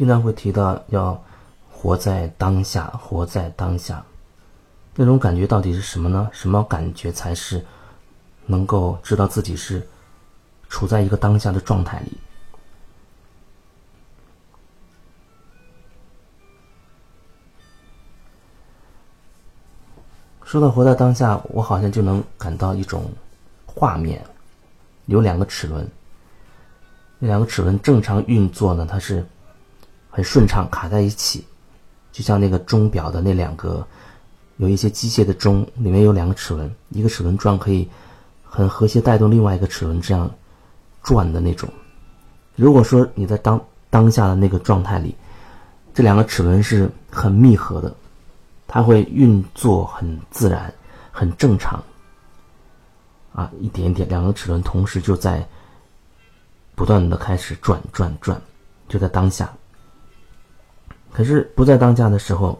经常会提到要活在当下，活在当下。那种感觉到底是什么呢？什么感觉才是能够知道自己是处在一个当下的状态里？说到活在当下，我好像就能感到一种画面，有两个齿轮，那两个齿轮正常运作呢，它是很顺畅，卡在一起，就像那个钟表的那两个有一些机械的钟，里面有两个齿轮，一个齿轮转可以很和谐带动另外一个齿轮这样转的那种。如果说你在当当下的那个状态里，这两个齿轮是很密合的。它会运作很自然，很正常。啊，一点点，两个齿轮同时就在不断的开始转转转，就在当下。可是不在当下的时候，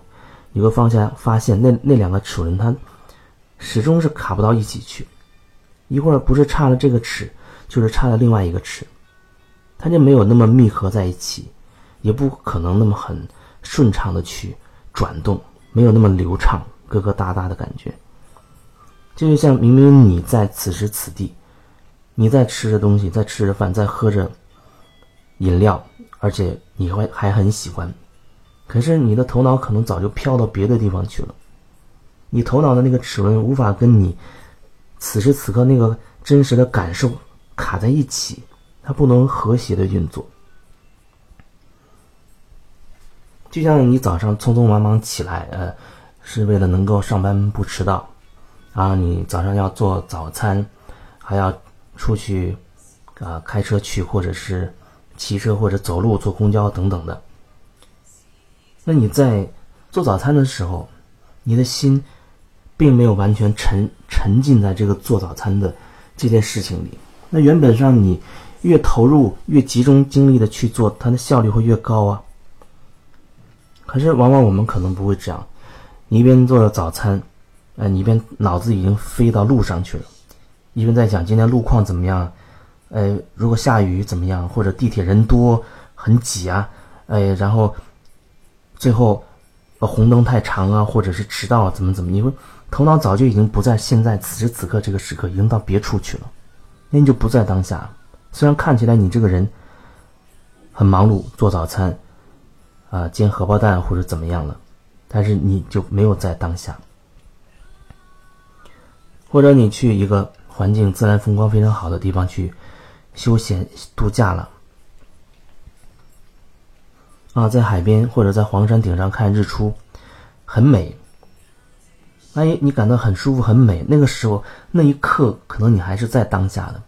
你会发现发现那那两个齿轮它始终是卡不到一起去，一会儿不是差了这个齿，就是差了另外一个齿，它就没有那么密合在一起，也不可能那么很顺畅的去转动。没有那么流畅，疙疙瘩瘩的感觉。就像明明你在此时此地，你在吃着东西，在吃着饭，在喝着饮料，而且你会还很喜欢，可是你的头脑可能早就飘到别的地方去了。你头脑的那个齿轮无法跟你此时此刻那个真实的感受卡在一起，它不能和谐的运作。就像你早上匆匆忙忙起来，呃，是为了能够上班不迟到，啊，你早上要做早餐，还要出去，啊，开车去，或者是骑车或者走路坐公交等等的。那你在做早餐的时候，你的心并没有完全沉沉浸在这个做早餐的这件事情里。那原本上你越投入、越集中精力的去做，它的效率会越高啊。可是，往往我们可能不会这样。你一边做着早餐，呃，你一边脑子已经飞到路上去了，一边在想今天路况怎么样，呃，如果下雨怎么样，或者地铁人多很挤啊，呃，然后最后呃红灯太长啊，或者是迟到怎么怎么，你会头脑早就已经不在现在此时此刻这个时刻，已经到别处去了，那你就不在当下。虽然看起来你这个人很忙碌，做早餐。啊，煎荷包蛋或者怎么样了，但是你就没有在当下，或者你去一个环境自然风光非常好的地方去休闲度假了，啊，在海边或者在黄山顶上看日出，很美，哎，你感到很舒服很美，那个时候那一刻可能你还是在当下的，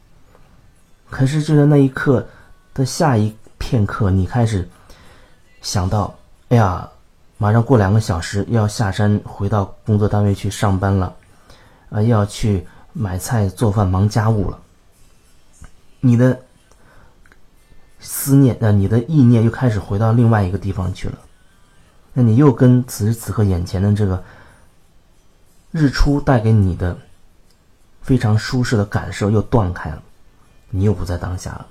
可是就在那一刻的下一片刻，你开始。想到，哎呀，马上过两个小时要下山回到工作单位去上班了，啊，要去买菜做饭忙家务了。你的思念，那，你的意念又开始回到另外一个地方去了。那你又跟此时此刻眼前的这个日出带给你的非常舒适的感受又断开了，你又不在当下了，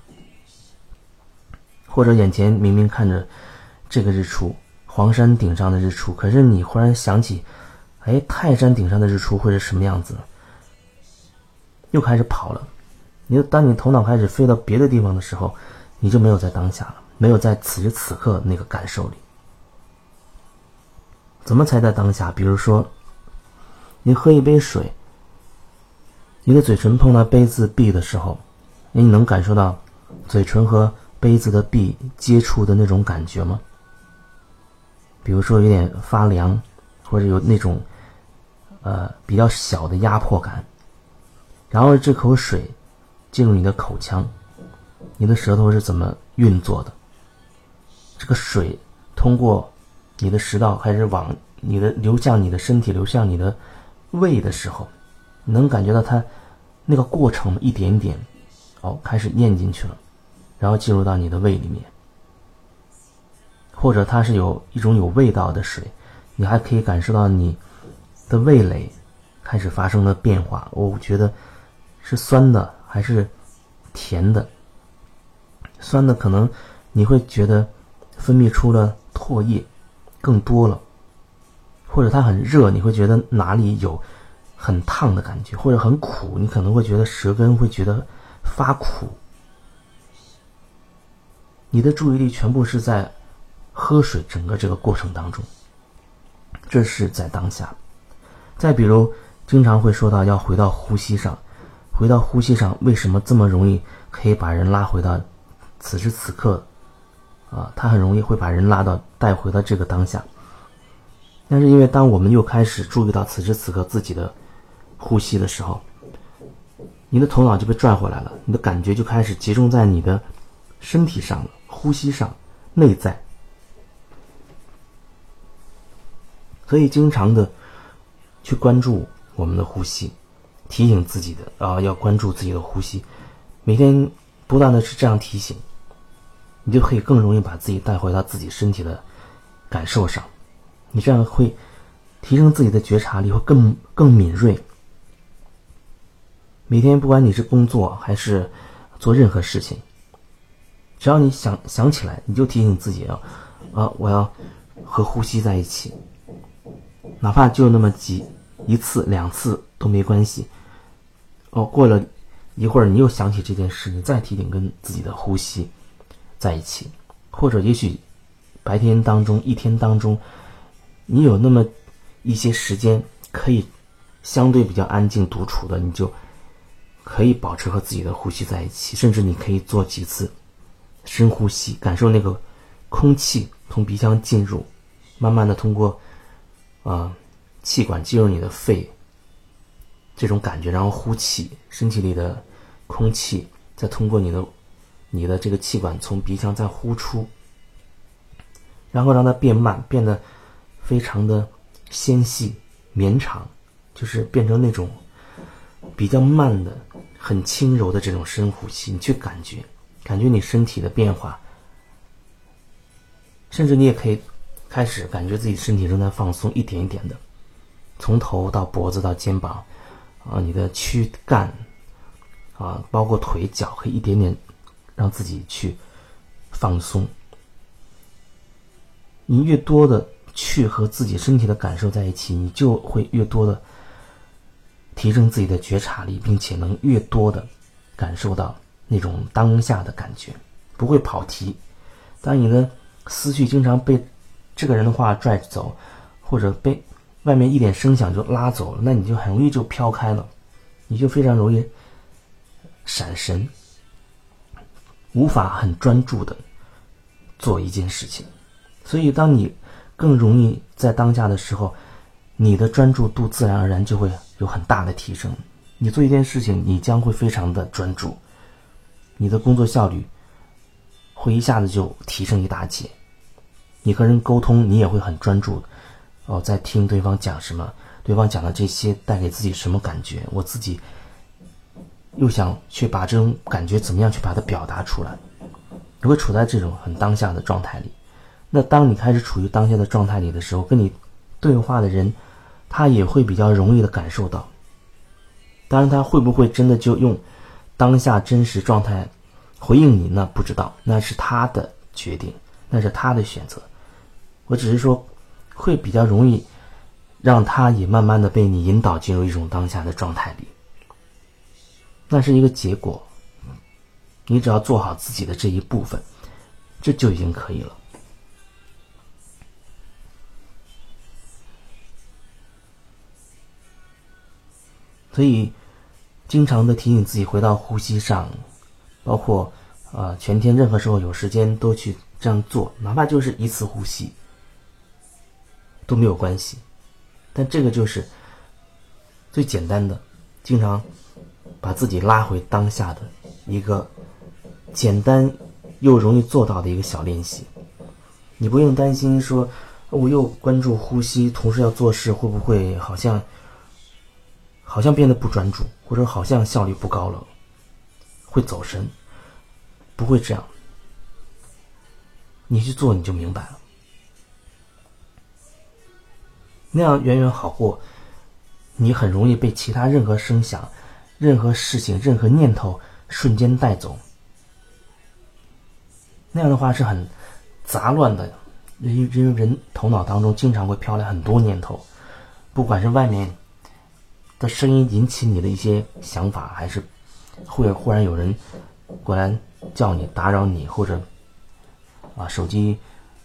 或者眼前明明看着。这个日出，黄山顶上的日出，可是你忽然想起，哎，泰山顶上的日出会是什么样子？又开始跑了。你当你头脑开始飞到别的地方的时候，你就没有在当下了，没有在此时此刻那个感受里。怎么才在当下？比如说，你喝一杯水，你的嘴唇碰到杯子壁的时候，你能感受到嘴唇和杯子的壁接触的那种感觉吗？比如说有点发凉，或者有那种，呃比较小的压迫感，然后这口水进入你的口腔，你的舌头是怎么运作的？这个水通过你的食道开始往你的流向你的身体，流向你的胃的时候，能感觉到它那个过程一点点，哦开始咽进去了，然后进入到你的胃里面。或者它是有一种有味道的水，你还可以感受到你的味蕾开始发生了变化。我觉得是酸的还是甜的？酸的可能你会觉得分泌出了唾液更多了，或者它很热，你会觉得哪里有很烫的感觉，或者很苦，你可能会觉得舌根会觉得发苦。你的注意力全部是在喝水整个这个过程当中，这是在当下。再比如，经常会说到要回到呼吸上，回到呼吸上，为什么这么容易可以把人拉回到此时此刻？啊，他很容易会把人拉到带回到这个当下。但是因为当我们又开始注意到此时此刻自己的呼吸的时候，你的头脑就被拽回来了，你的感觉就开始集中在你的身体上了，呼吸上，内在。所以经常的去关注我们的呼吸，提醒自己的啊，要关注自己的呼吸，每天不断的是这样提醒。你就可以更容易把自己带回到自己身体的感受上，你这样会提升自己的觉察力，会更更敏锐。每天不管你是工作还是做任何事情，只要你想想起来，你就提醒自己啊啊，我要和呼吸在一起，哪怕就那么几一次两次都没关系。哦，过了一会儿你又想起这件事，你再提醒跟自己的呼吸。在一起，或者也许白天当中一天当中，你有那么一些时间可以相对比较安静独处的，你就可以保持和自己的呼吸在一起，甚至你可以做几次深呼吸，感受那个空气从鼻腔进入，慢慢的通过啊气管进入你的肺，这种感觉，然后呼气，身体里的空气再通过你的。你的这个气管从鼻腔再呼出，然后让它变慢，变得非常的纤细绵长，就是变成那种比较慢的、很轻柔的这种深呼吸。你去感觉，感觉你身体的变化，甚至你也可以开始感觉自己身体正在放松，一点一点的，从头到脖子到肩膀，啊，你的躯干，啊，包括腿脚，可以一点点。让自己去放松。你越多的去和自己身体的感受在一起，你就会越多的提升自己的觉察力，并且能越多的感受到那种当下的感觉，不会跑题。当你的思绪经常被这个人的话拽走，或者被外面一点声响就拉走了，那你就很容易就飘开了，你就非常容易闪神。无法很专注的做一件事情，所以当你更容易在当下的时候，你的专注度自然而然就会有很大的提升。你做一件事情，你将会非常的专注，你的工作效率会一下子就提升一大截。你和人沟通，你也会很专注，哦，在听对方讲什么，对方讲的这些带给自己什么感觉，我自己。又想去把这种感觉怎么样去把它表达出来，你会处在这种很当下的状态里。那当你开始处于当下的状态里的时候，跟你对话的人，他也会比较容易的感受到。当然，他会不会真的就用当下真实状态回应你？那不知道，那是他的决定，那是他的选择。我只是说，会比较容易让他也慢慢的被你引导进入一种当下的状态里。那是一个结果，你只要做好自己的这一部分，这就已经可以了。所以，经常的提醒自己回到呼吸上，包括啊，全天任何时候有时间都去这样做，哪怕就是一次呼吸都没有关系。但这个就是最简单的，经常。把自己拉回当下的一个简单又容易做到的一个小练习，你不用担心说我又关注呼吸，同时要做事，会不会好像好像变得不专注，或者好像效率不高了，会走神？不会这样，你去做你就明白了，那样远远好过你很容易被其他任何声响。任何事情、任何念头瞬间带走，那样的话是很杂乱的，因因为人头脑当中经常会飘来很多念头，不管是外面的声音引起你的一些想法，还是会忽然有人过来叫你打扰你，或者啊手机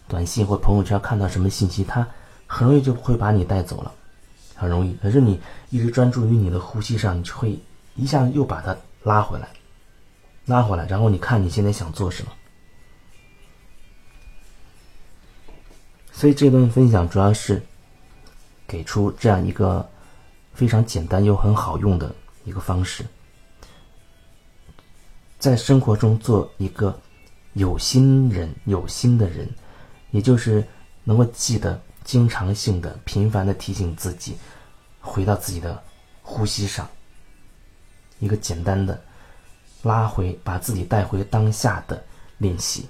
短信或朋友圈看到什么信息，它很容易就会把你带走了，很容易。可是你一直专注于你的呼吸上，你就会一下又把它拉回来，拉回来，然后你看你现在想做什么。所以这段分享主要是给出这样一个非常简单又很好用的一个方式，在生活中做一个有心人、有心的人，也就是能够记得经常性的、频繁的提醒自己回到自己的呼吸上，一个简单的拉回、把自己带回当下的练习。